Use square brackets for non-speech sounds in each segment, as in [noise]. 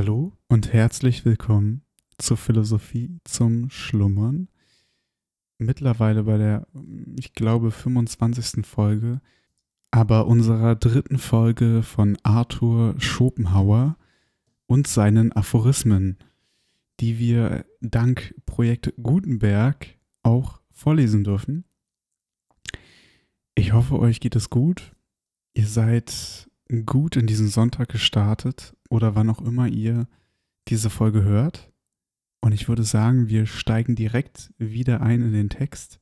Hallo und herzlich willkommen zur Philosophie zum Schlummern. Mittlerweile bei der, ich glaube, 25. Folge, aber unserer dritten Folge von Arthur Schopenhauer und seinen Aphorismen, die wir dank Projekt Gutenberg auch vorlesen dürfen. Ich hoffe, euch geht es gut. Ihr seid gut in diesen Sonntag gestartet oder wann auch immer ihr diese Folge hört. Und ich würde sagen, wir steigen direkt wieder ein in den Text,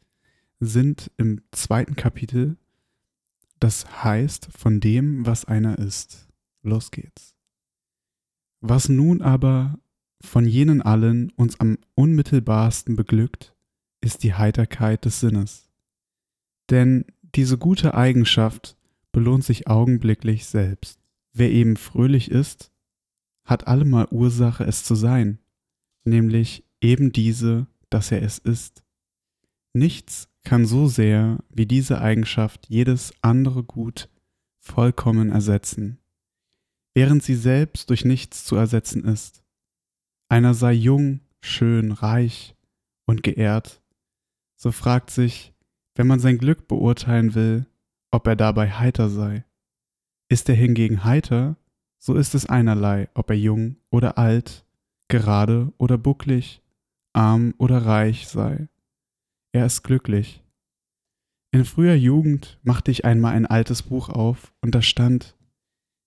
sind im zweiten Kapitel, das heißt von dem, was einer ist. Los geht's. Was nun aber von jenen allen uns am unmittelbarsten beglückt, ist die Heiterkeit des Sinnes. Denn diese gute Eigenschaft belohnt sich augenblicklich selbst. Wer eben fröhlich ist, hat allemal Ursache, es zu sein, nämlich eben diese, dass er es ist. Nichts kann so sehr wie diese Eigenschaft jedes andere Gut vollkommen ersetzen, während sie selbst durch nichts zu ersetzen ist. Einer sei jung, schön, reich und geehrt, so fragt sich, wenn man sein Glück beurteilen will, ob er dabei heiter sei. Ist er hingegen heiter, so ist es einerlei, ob er jung oder alt, gerade oder bucklig, arm oder reich sei. Er ist glücklich. In früher Jugend machte ich einmal ein altes Buch auf und da stand,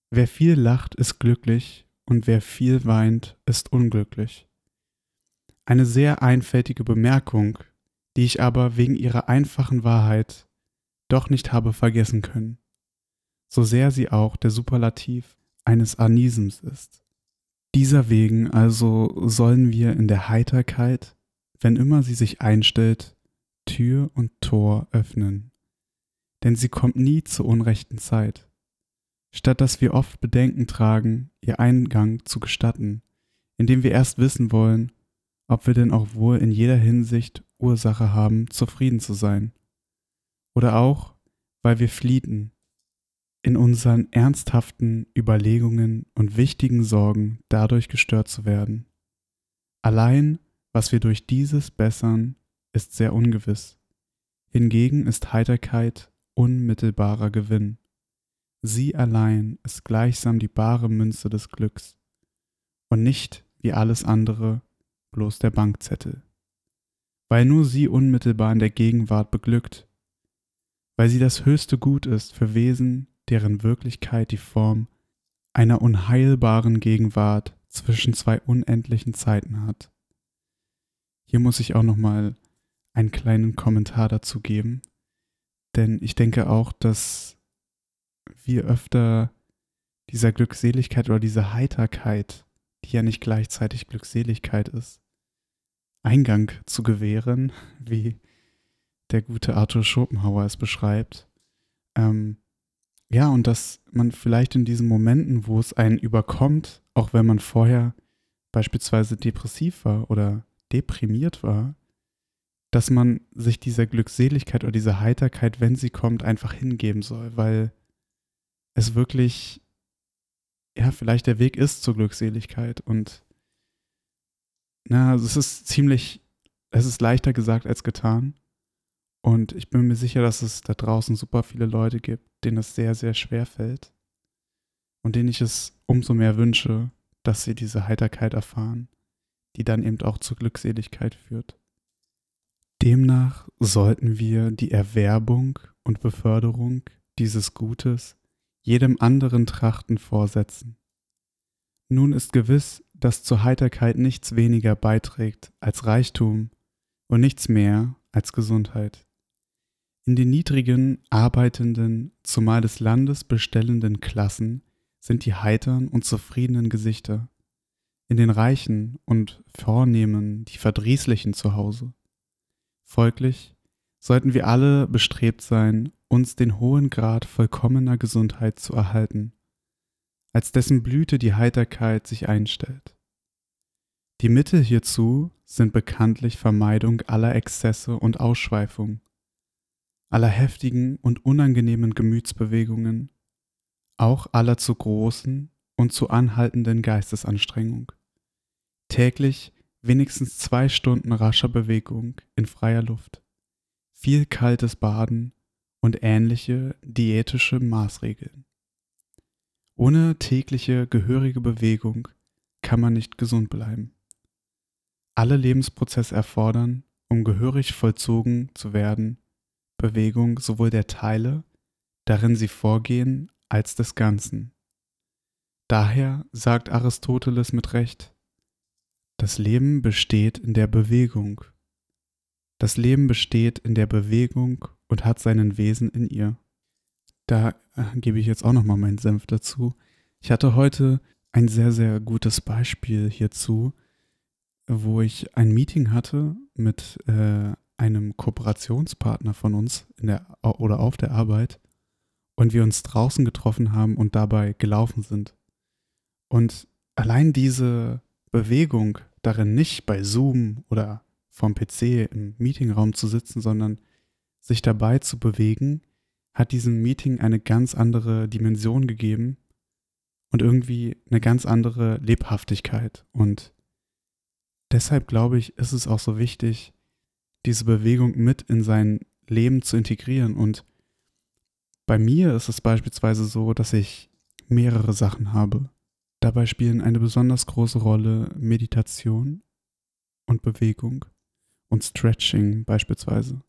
wer viel lacht, ist glücklich und wer viel weint, ist unglücklich. Eine sehr einfältige Bemerkung, die ich aber wegen ihrer einfachen Wahrheit doch nicht habe vergessen können, so sehr sie auch der Superlativ eines Anisms ist. Dieser wegen also sollen wir in der Heiterkeit, wenn immer sie sich einstellt, Tür und Tor öffnen, denn sie kommt nie zur unrechten Zeit. Statt dass wir oft Bedenken tragen, ihr Eingang zu gestatten, indem wir erst wissen wollen, ob wir denn auch wohl in jeder Hinsicht Ursache haben, zufrieden zu sein. Oder auch, weil wir fliehten, in unseren ernsthaften Überlegungen und wichtigen Sorgen dadurch gestört zu werden. Allein, was wir durch dieses bessern, ist sehr ungewiss. Hingegen ist Heiterkeit unmittelbarer Gewinn. Sie allein ist gleichsam die bare Münze des Glücks und nicht wie alles andere bloß der Bankzettel. Weil nur sie unmittelbar in der Gegenwart beglückt, weil sie das höchste Gut ist für Wesen, deren Wirklichkeit die Form einer unheilbaren Gegenwart zwischen zwei unendlichen Zeiten hat. Hier muss ich auch nochmal einen kleinen Kommentar dazu geben, denn ich denke auch, dass wir öfter dieser Glückseligkeit oder dieser Heiterkeit, die ja nicht gleichzeitig Glückseligkeit ist, Eingang zu gewähren, [laughs] wie der gute Arthur Schopenhauer es beschreibt, ähm, ja, und dass man vielleicht in diesen Momenten, wo es einen überkommt, auch wenn man vorher beispielsweise depressiv war oder deprimiert war, dass man sich dieser Glückseligkeit oder dieser Heiterkeit, wenn sie kommt, einfach hingeben soll, weil es wirklich, ja, vielleicht der Weg ist zur Glückseligkeit und na, also es ist ziemlich, es ist leichter gesagt als getan. Und ich bin mir sicher, dass es da draußen super viele Leute gibt, denen es sehr, sehr schwer fällt und denen ich es umso mehr wünsche, dass sie diese Heiterkeit erfahren, die dann eben auch zur Glückseligkeit führt. Demnach sollten wir die Erwerbung und Beförderung dieses Gutes jedem anderen Trachten vorsetzen. Nun ist gewiss, dass zur Heiterkeit nichts weniger beiträgt als Reichtum und nichts mehr als Gesundheit. In den niedrigen, arbeitenden, zumal des Landes bestellenden Klassen sind die heitern und zufriedenen Gesichter, in den Reichen und Vornehmen die verdrießlichen zu Hause. Folglich sollten wir alle bestrebt sein, uns den hohen Grad vollkommener Gesundheit zu erhalten, als dessen Blüte die Heiterkeit sich einstellt. Die Mittel hierzu sind bekanntlich Vermeidung aller Exzesse und Ausschweifung, aller heftigen und unangenehmen Gemütsbewegungen, auch aller zu großen und zu anhaltenden Geistesanstrengung. Täglich wenigstens zwei Stunden rascher Bewegung in freier Luft, viel kaltes Baden und ähnliche diätische Maßregeln. Ohne tägliche gehörige Bewegung kann man nicht gesund bleiben. Alle Lebensprozesse erfordern, um gehörig vollzogen zu werden, Bewegung sowohl der Teile, darin sie vorgehen, als des Ganzen. Daher sagt Aristoteles mit Recht, das Leben besteht in der Bewegung. Das Leben besteht in der Bewegung und hat seinen Wesen in ihr. Da äh, gebe ich jetzt auch nochmal meinen Senf dazu. Ich hatte heute ein sehr, sehr gutes Beispiel hierzu, wo ich ein Meeting hatte mit äh, einem Kooperationspartner von uns in der oder auf der Arbeit und wir uns draußen getroffen haben und dabei gelaufen sind. Und allein diese Bewegung darin nicht bei Zoom oder vom PC im Meetingraum zu sitzen, sondern sich dabei zu bewegen, hat diesem Meeting eine ganz andere Dimension gegeben und irgendwie eine ganz andere Lebhaftigkeit. Und deshalb glaube ich, ist es auch so wichtig, diese Bewegung mit in sein Leben zu integrieren. Und bei mir ist es beispielsweise so, dass ich mehrere Sachen habe. Dabei spielen eine besonders große Rolle Meditation und Bewegung und Stretching beispielsweise.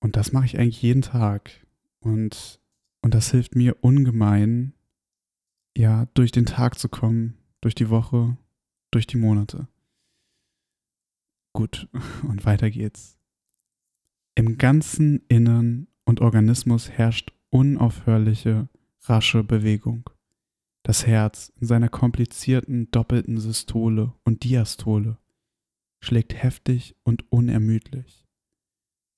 Und das mache ich eigentlich jeden Tag. Und, und das hilft mir ungemein, ja, durch den Tag zu kommen, durch die Woche, durch die Monate. Gut, und weiter geht's. Im ganzen Innern und Organismus herrscht unaufhörliche, rasche Bewegung. Das Herz in seiner komplizierten doppelten Systole und Diastole schlägt heftig und unermüdlich.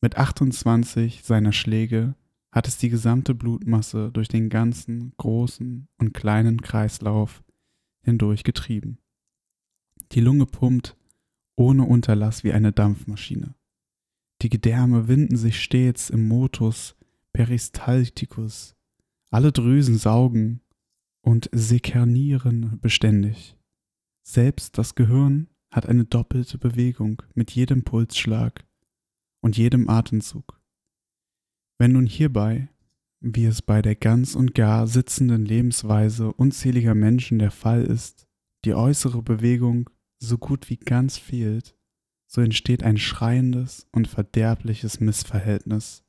Mit 28 seiner Schläge hat es die gesamte Blutmasse durch den ganzen großen und kleinen Kreislauf hindurch getrieben. Die Lunge pumpt ohne Unterlass wie eine Dampfmaschine. Die Gedärme winden sich stets im Motus peristalticus. Alle Drüsen saugen und sekernieren beständig. Selbst das Gehirn hat eine doppelte Bewegung mit jedem Pulsschlag und jedem Atemzug. Wenn nun hierbei, wie es bei der ganz und gar sitzenden Lebensweise unzähliger Menschen der Fall ist, die äußere Bewegung so gut wie ganz fehlt, so entsteht ein schreiendes und verderbliches Missverhältnis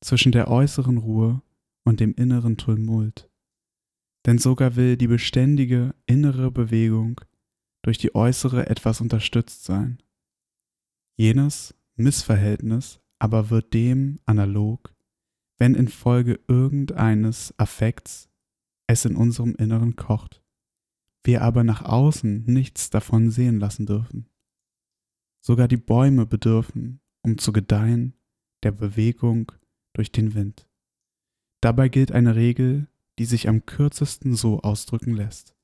zwischen der äußeren Ruhe und dem inneren Tumult denn sogar will die beständige innere Bewegung durch die äußere etwas unterstützt sein. Jenes Missverhältnis aber wird dem analog, wenn infolge irgendeines Affekts es in unserem Inneren kocht, wir aber nach außen nichts davon sehen lassen dürfen. Sogar die Bäume bedürfen, um zu gedeihen, der Bewegung durch den Wind. Dabei gilt eine Regel, die sich am kürzesten so ausdrücken lässt.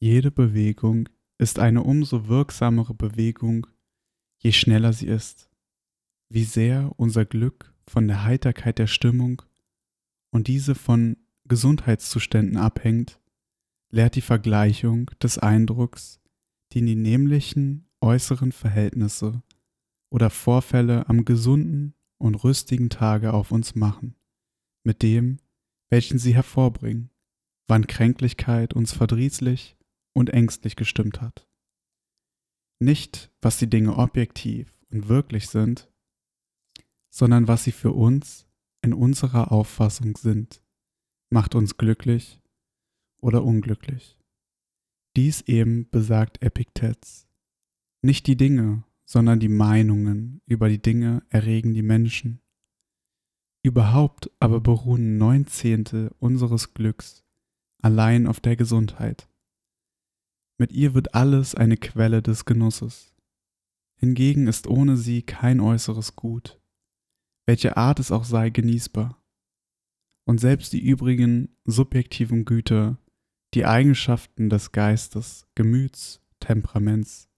Jede Bewegung ist eine umso wirksamere Bewegung, je schneller sie ist. Wie sehr unser Glück von der Heiterkeit der Stimmung und diese von Gesundheitszuständen abhängt, lehrt die Vergleichung des Eindrucks, den die nämlichen äußeren Verhältnisse oder Vorfälle am gesunden und rüstigen Tage auf uns machen, mit dem, welchen sie hervorbringen, wann Kränklichkeit uns verdrießlich und ängstlich gestimmt hat. Nicht, was die Dinge objektiv und wirklich sind, sondern was sie für uns in unserer Auffassung sind, macht uns glücklich oder unglücklich. Dies eben besagt Epiktet. Nicht die Dinge, sondern die Meinungen über die Dinge erregen die Menschen. Überhaupt aber beruhen neun Zehntel unseres Glücks allein auf der Gesundheit. Mit ihr wird alles eine Quelle des Genusses. Hingegen ist ohne sie kein äußeres Gut, welche Art es auch sei, genießbar. Und selbst die übrigen subjektiven Güter, die Eigenschaften des Geistes, Gemüts, Temperaments,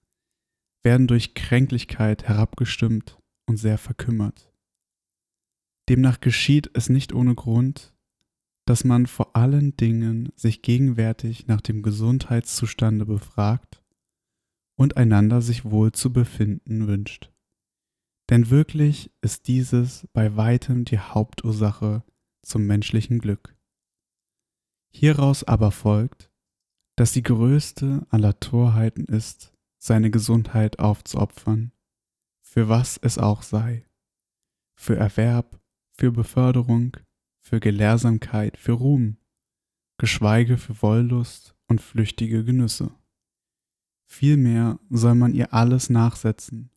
werden durch Kränklichkeit herabgestimmt und sehr verkümmert. Demnach geschieht es nicht ohne Grund, dass man vor allen Dingen sich gegenwärtig nach dem Gesundheitszustande befragt und einander sich wohl zu befinden wünscht. Denn wirklich ist dieses bei weitem die Hauptursache zum menschlichen Glück. Hieraus aber folgt, dass die größte aller Torheiten ist, seine Gesundheit aufzuopfern, für was es auch sei, für Erwerb, für Beförderung, für Gelehrsamkeit, für Ruhm, geschweige für Wollust und flüchtige Genüsse. Vielmehr soll man ihr alles nachsetzen.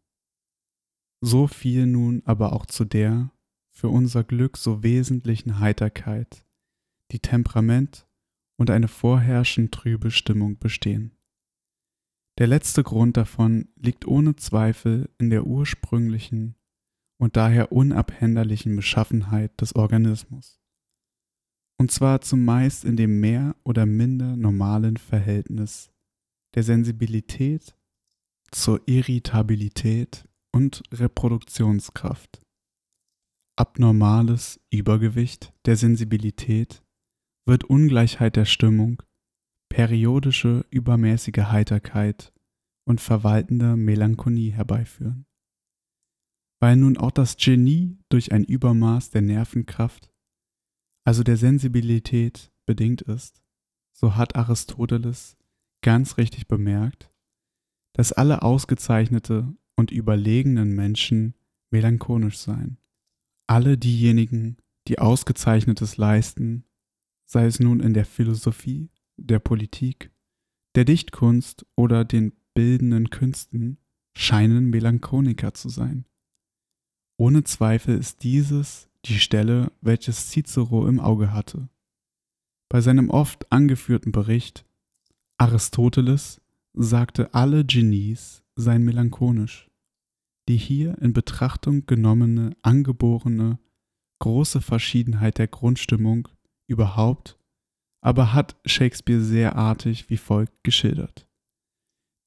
So viel nun aber auch zu der für unser Glück so wesentlichen Heiterkeit, die Temperament und eine vorherrschend trübe Stimmung bestehen. Der letzte Grund davon liegt ohne Zweifel in der ursprünglichen und daher unabänderlichen Beschaffenheit des Organismus. Und zwar zumeist in dem mehr oder minder normalen Verhältnis der Sensibilität zur Irritabilität und Reproduktionskraft. Abnormales Übergewicht der Sensibilität wird Ungleichheit der Stimmung, periodische übermäßige Heiterkeit und verwaltende Melancholie herbeiführen. Weil nun auch das Genie durch ein Übermaß der Nervenkraft, also der Sensibilität, bedingt ist, so hat Aristoteles ganz richtig bemerkt, dass alle ausgezeichnete und überlegenen Menschen melancholisch seien. Alle diejenigen, die Ausgezeichnetes leisten, sei es nun in der Philosophie, der Politik, der Dichtkunst oder den bildenden Künsten, scheinen Melancholiker zu sein. Ohne Zweifel ist dieses die Stelle, welches Cicero im Auge hatte. Bei seinem oft angeführten Bericht Aristoteles sagte, alle Genies seien melancholisch. Die hier in Betrachtung genommene, angeborene, große Verschiedenheit der Grundstimmung überhaupt, aber hat Shakespeare sehr artig wie folgt geschildert.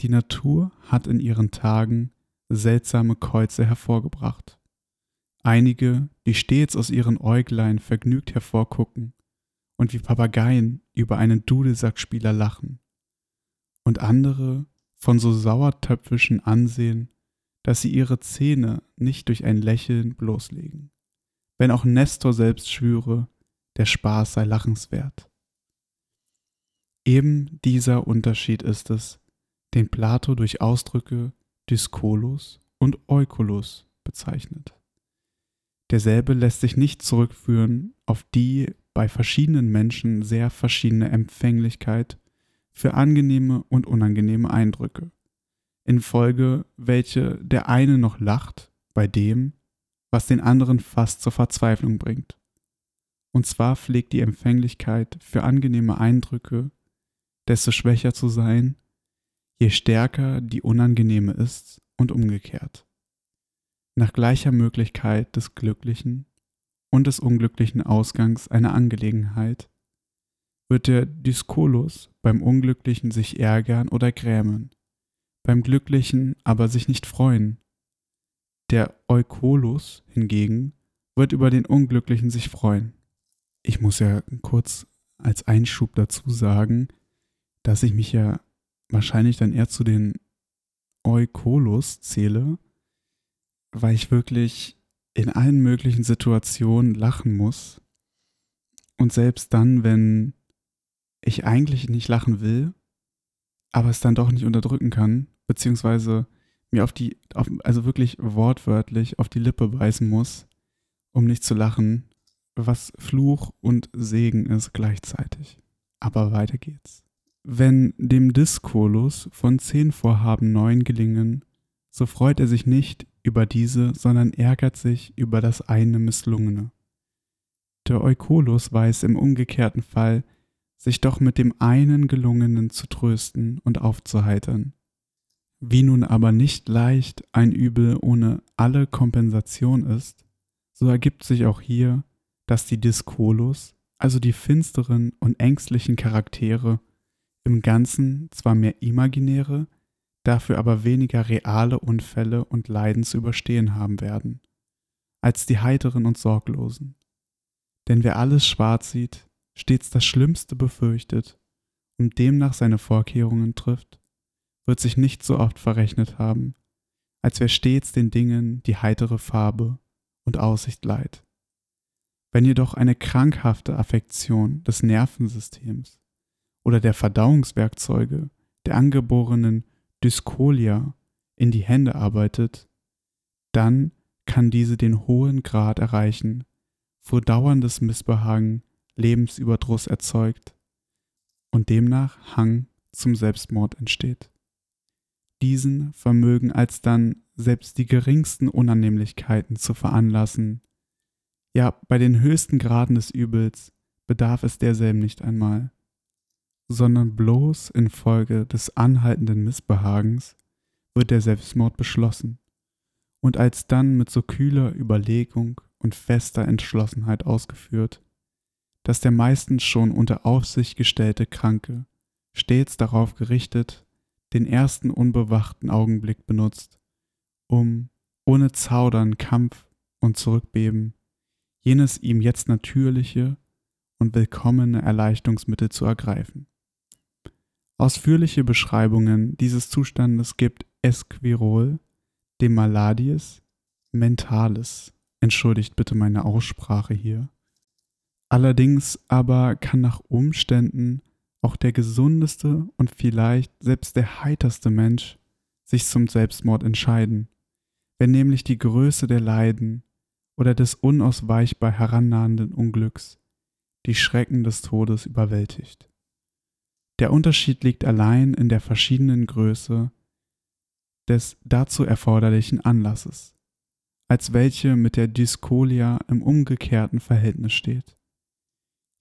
Die Natur hat in ihren Tagen seltsame Käuze hervorgebracht. Einige, die stets aus ihren Äuglein vergnügt hervorgucken und wie Papageien über einen Dudelsackspieler lachen. Und andere von so sauertöpfischen Ansehen, dass sie ihre Zähne nicht durch ein Lächeln bloßlegen. Wenn auch Nestor selbst schwüre, der Spaß sei lachenswert. Eben dieser Unterschied ist es, den Plato durch Ausdrücke Dyskolos und Eukolos bezeichnet. Derselbe lässt sich nicht zurückführen auf die bei verschiedenen Menschen sehr verschiedene Empfänglichkeit für angenehme und unangenehme Eindrücke, infolge welche der eine noch lacht bei dem, was den anderen fast zur Verzweiflung bringt. Und zwar pflegt die Empfänglichkeit für angenehme Eindrücke desto schwächer zu sein, je stärker die unangenehme ist und umgekehrt. Nach gleicher Möglichkeit des glücklichen und des unglücklichen Ausgangs einer Angelegenheit wird der Dyskolus beim Unglücklichen sich ärgern oder grämen, beim Glücklichen aber sich nicht freuen. Der Eukolus hingegen wird über den Unglücklichen sich freuen ich muss ja kurz als Einschub dazu sagen, dass ich mich ja wahrscheinlich dann eher zu den Eukolos zähle, weil ich wirklich in allen möglichen Situationen lachen muss. Und selbst dann, wenn ich eigentlich nicht lachen will, aber es dann doch nicht unterdrücken kann, beziehungsweise mir auf die, auf, also wirklich wortwörtlich auf die Lippe beißen muss, um nicht zu lachen, was Fluch und Segen ist gleichzeitig. Aber weiter geht's. Wenn dem Diskolus von zehn Vorhaben neun gelingen, so freut er sich nicht über diese, sondern ärgert sich über das eine misslungene. Der Eukolus weiß im umgekehrten Fall, sich doch mit dem einen gelungenen zu trösten und aufzuheitern. Wie nun aber nicht leicht ein Übel ohne alle Kompensation ist, so ergibt sich auch hier dass die Diskolos, also die finsteren und ängstlichen Charaktere, im Ganzen zwar mehr imaginäre, dafür aber weniger reale Unfälle und Leiden zu überstehen haben werden, als die heiteren und sorglosen. Denn wer alles schwarz sieht, stets das Schlimmste befürchtet und demnach seine Vorkehrungen trifft, wird sich nicht so oft verrechnet haben, als wer stets den Dingen die heitere Farbe und Aussicht leiht. Wenn jedoch eine krankhafte Affektion des Nervensystems oder der Verdauungswerkzeuge der angeborenen Dyskolia in die Hände arbeitet, dann kann diese den hohen Grad erreichen, wo dauerndes Missbehagen Lebensüberdruss erzeugt und demnach Hang zum Selbstmord entsteht. Diesen vermögen alsdann selbst die geringsten Unannehmlichkeiten zu veranlassen. Ja, bei den höchsten Graden des Übels bedarf es derselben nicht einmal, sondern bloß infolge des anhaltenden Missbehagens wird der Selbstmord beschlossen und alsdann mit so kühler Überlegung und fester Entschlossenheit ausgeführt, dass der meistens schon unter Aufsicht gestellte Kranke stets darauf gerichtet den ersten unbewachten Augenblick benutzt, um ohne Zaudern, Kampf und Zurückbeben jenes ihm jetzt natürliche und willkommene Erleichterungsmittel zu ergreifen. Ausführliche Beschreibungen dieses Zustandes gibt Esquirol, dem Maladies Mentalis. Entschuldigt bitte meine Aussprache hier. Allerdings aber kann nach Umständen auch der gesundeste und vielleicht selbst der heiterste Mensch sich zum Selbstmord entscheiden, wenn nämlich die Größe der Leiden oder des unausweichbar herannahenden Unglücks die Schrecken des Todes überwältigt. Der Unterschied liegt allein in der verschiedenen Größe des dazu erforderlichen Anlasses, als welche mit der Dyskolia im umgekehrten Verhältnis steht.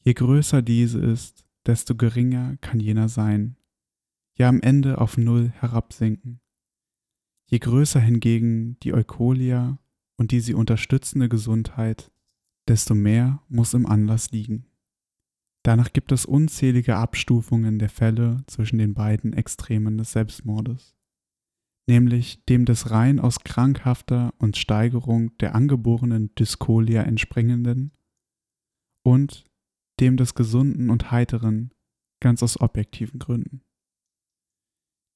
Je größer diese ist, desto geringer kann jener sein, ja am Ende auf Null herabsinken. Je größer hingegen die Eukolia und die sie unterstützende Gesundheit, desto mehr muss im Anlass liegen. Danach gibt es unzählige Abstufungen der Fälle zwischen den beiden Extremen des Selbstmordes, nämlich dem des rein aus krankhafter und Steigerung der angeborenen Dyskolia entspringenden und dem des Gesunden und Heiteren, ganz aus objektiven Gründen.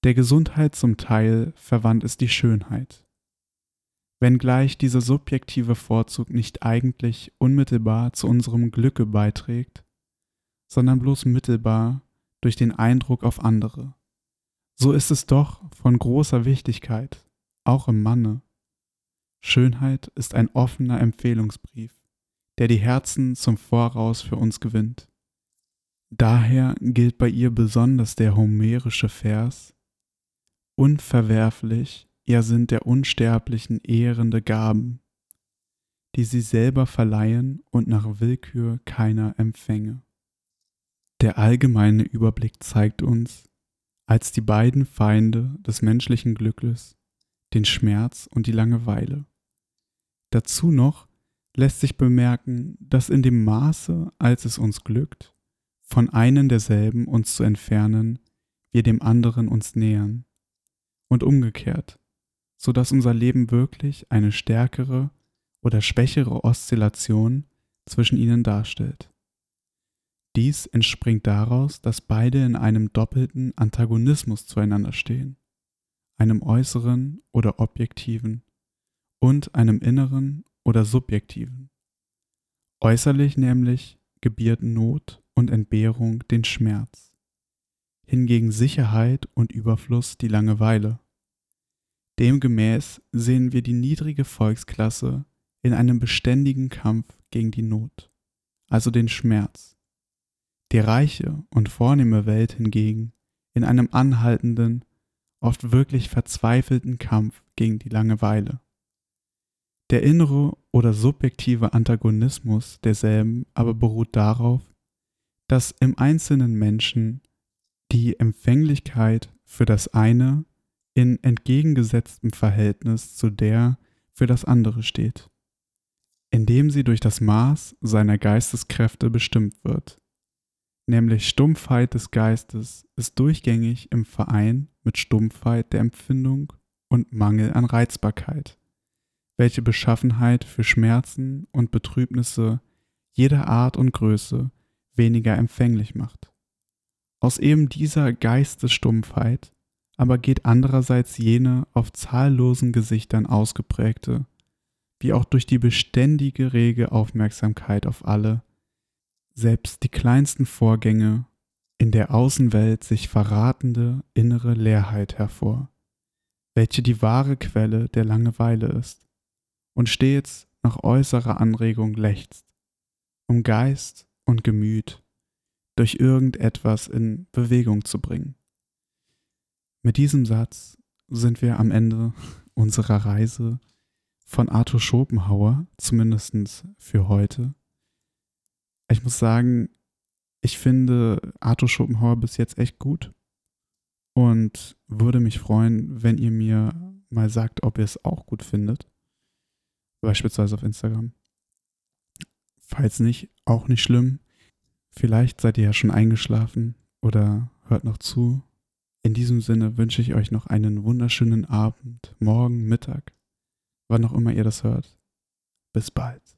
Der Gesundheit zum Teil verwandt ist die Schönheit. Wenngleich dieser subjektive Vorzug nicht eigentlich unmittelbar zu unserem Glücke beiträgt, sondern bloß mittelbar durch den Eindruck auf andere. So ist es doch von großer Wichtigkeit, auch im Manne. Schönheit ist ein offener Empfehlungsbrief, der die Herzen zum Voraus für uns gewinnt. Daher gilt bei ihr besonders der homerische Vers Unverwerflich, ja sind der Unsterblichen ehrende Gaben, die sie selber verleihen und nach Willkür keiner empfänge. Der allgemeine Überblick zeigt uns, als die beiden Feinde des menschlichen Glückes, den Schmerz und die Langeweile. Dazu noch lässt sich bemerken, dass in dem Maße, als es uns glückt, von einem derselben uns zu entfernen, wir dem anderen uns nähern. Und umgekehrt, so dass unser Leben wirklich eine stärkere oder schwächere Oszillation zwischen ihnen darstellt. Dies entspringt daraus, dass beide in einem doppelten Antagonismus zueinander stehen, einem äußeren oder objektiven und einem inneren oder subjektiven. Äußerlich nämlich gebiert Not und Entbehrung den Schmerz, hingegen Sicherheit und Überfluss die Langeweile. Demgemäß sehen wir die niedrige Volksklasse in einem beständigen Kampf gegen die Not, also den Schmerz, die reiche und vornehme Welt hingegen in einem anhaltenden, oft wirklich verzweifelten Kampf gegen die Langeweile. Der innere oder subjektive Antagonismus derselben aber beruht darauf, dass im einzelnen Menschen die Empfänglichkeit für das eine in entgegengesetztem Verhältnis zu der für das andere steht, indem sie durch das Maß seiner Geisteskräfte bestimmt wird nämlich Stumpfheit des Geistes, ist durchgängig im Verein mit Stumpfheit der Empfindung und Mangel an Reizbarkeit, welche Beschaffenheit für Schmerzen und Betrübnisse jeder Art und Größe weniger empfänglich macht. Aus eben dieser Geistesstumpfheit aber geht andererseits jene auf zahllosen Gesichtern ausgeprägte, wie auch durch die beständige rege Aufmerksamkeit auf alle, selbst die kleinsten Vorgänge in der Außenwelt sich verratende innere Leerheit hervor, welche die wahre Quelle der Langeweile ist und stets nach äußerer Anregung lechzt, um Geist und Gemüt durch irgendetwas in Bewegung zu bringen. Mit diesem Satz sind wir am Ende unserer Reise von Arthur Schopenhauer, zumindest für heute. Ich muss sagen, ich finde Arthur Schopenhauer bis jetzt echt gut und würde mich freuen, wenn ihr mir mal sagt, ob ihr es auch gut findet. Beispielsweise auf Instagram. Falls nicht, auch nicht schlimm. Vielleicht seid ihr ja schon eingeschlafen oder hört noch zu. In diesem Sinne wünsche ich euch noch einen wunderschönen Abend, morgen, Mittag, wann auch immer ihr das hört. Bis bald.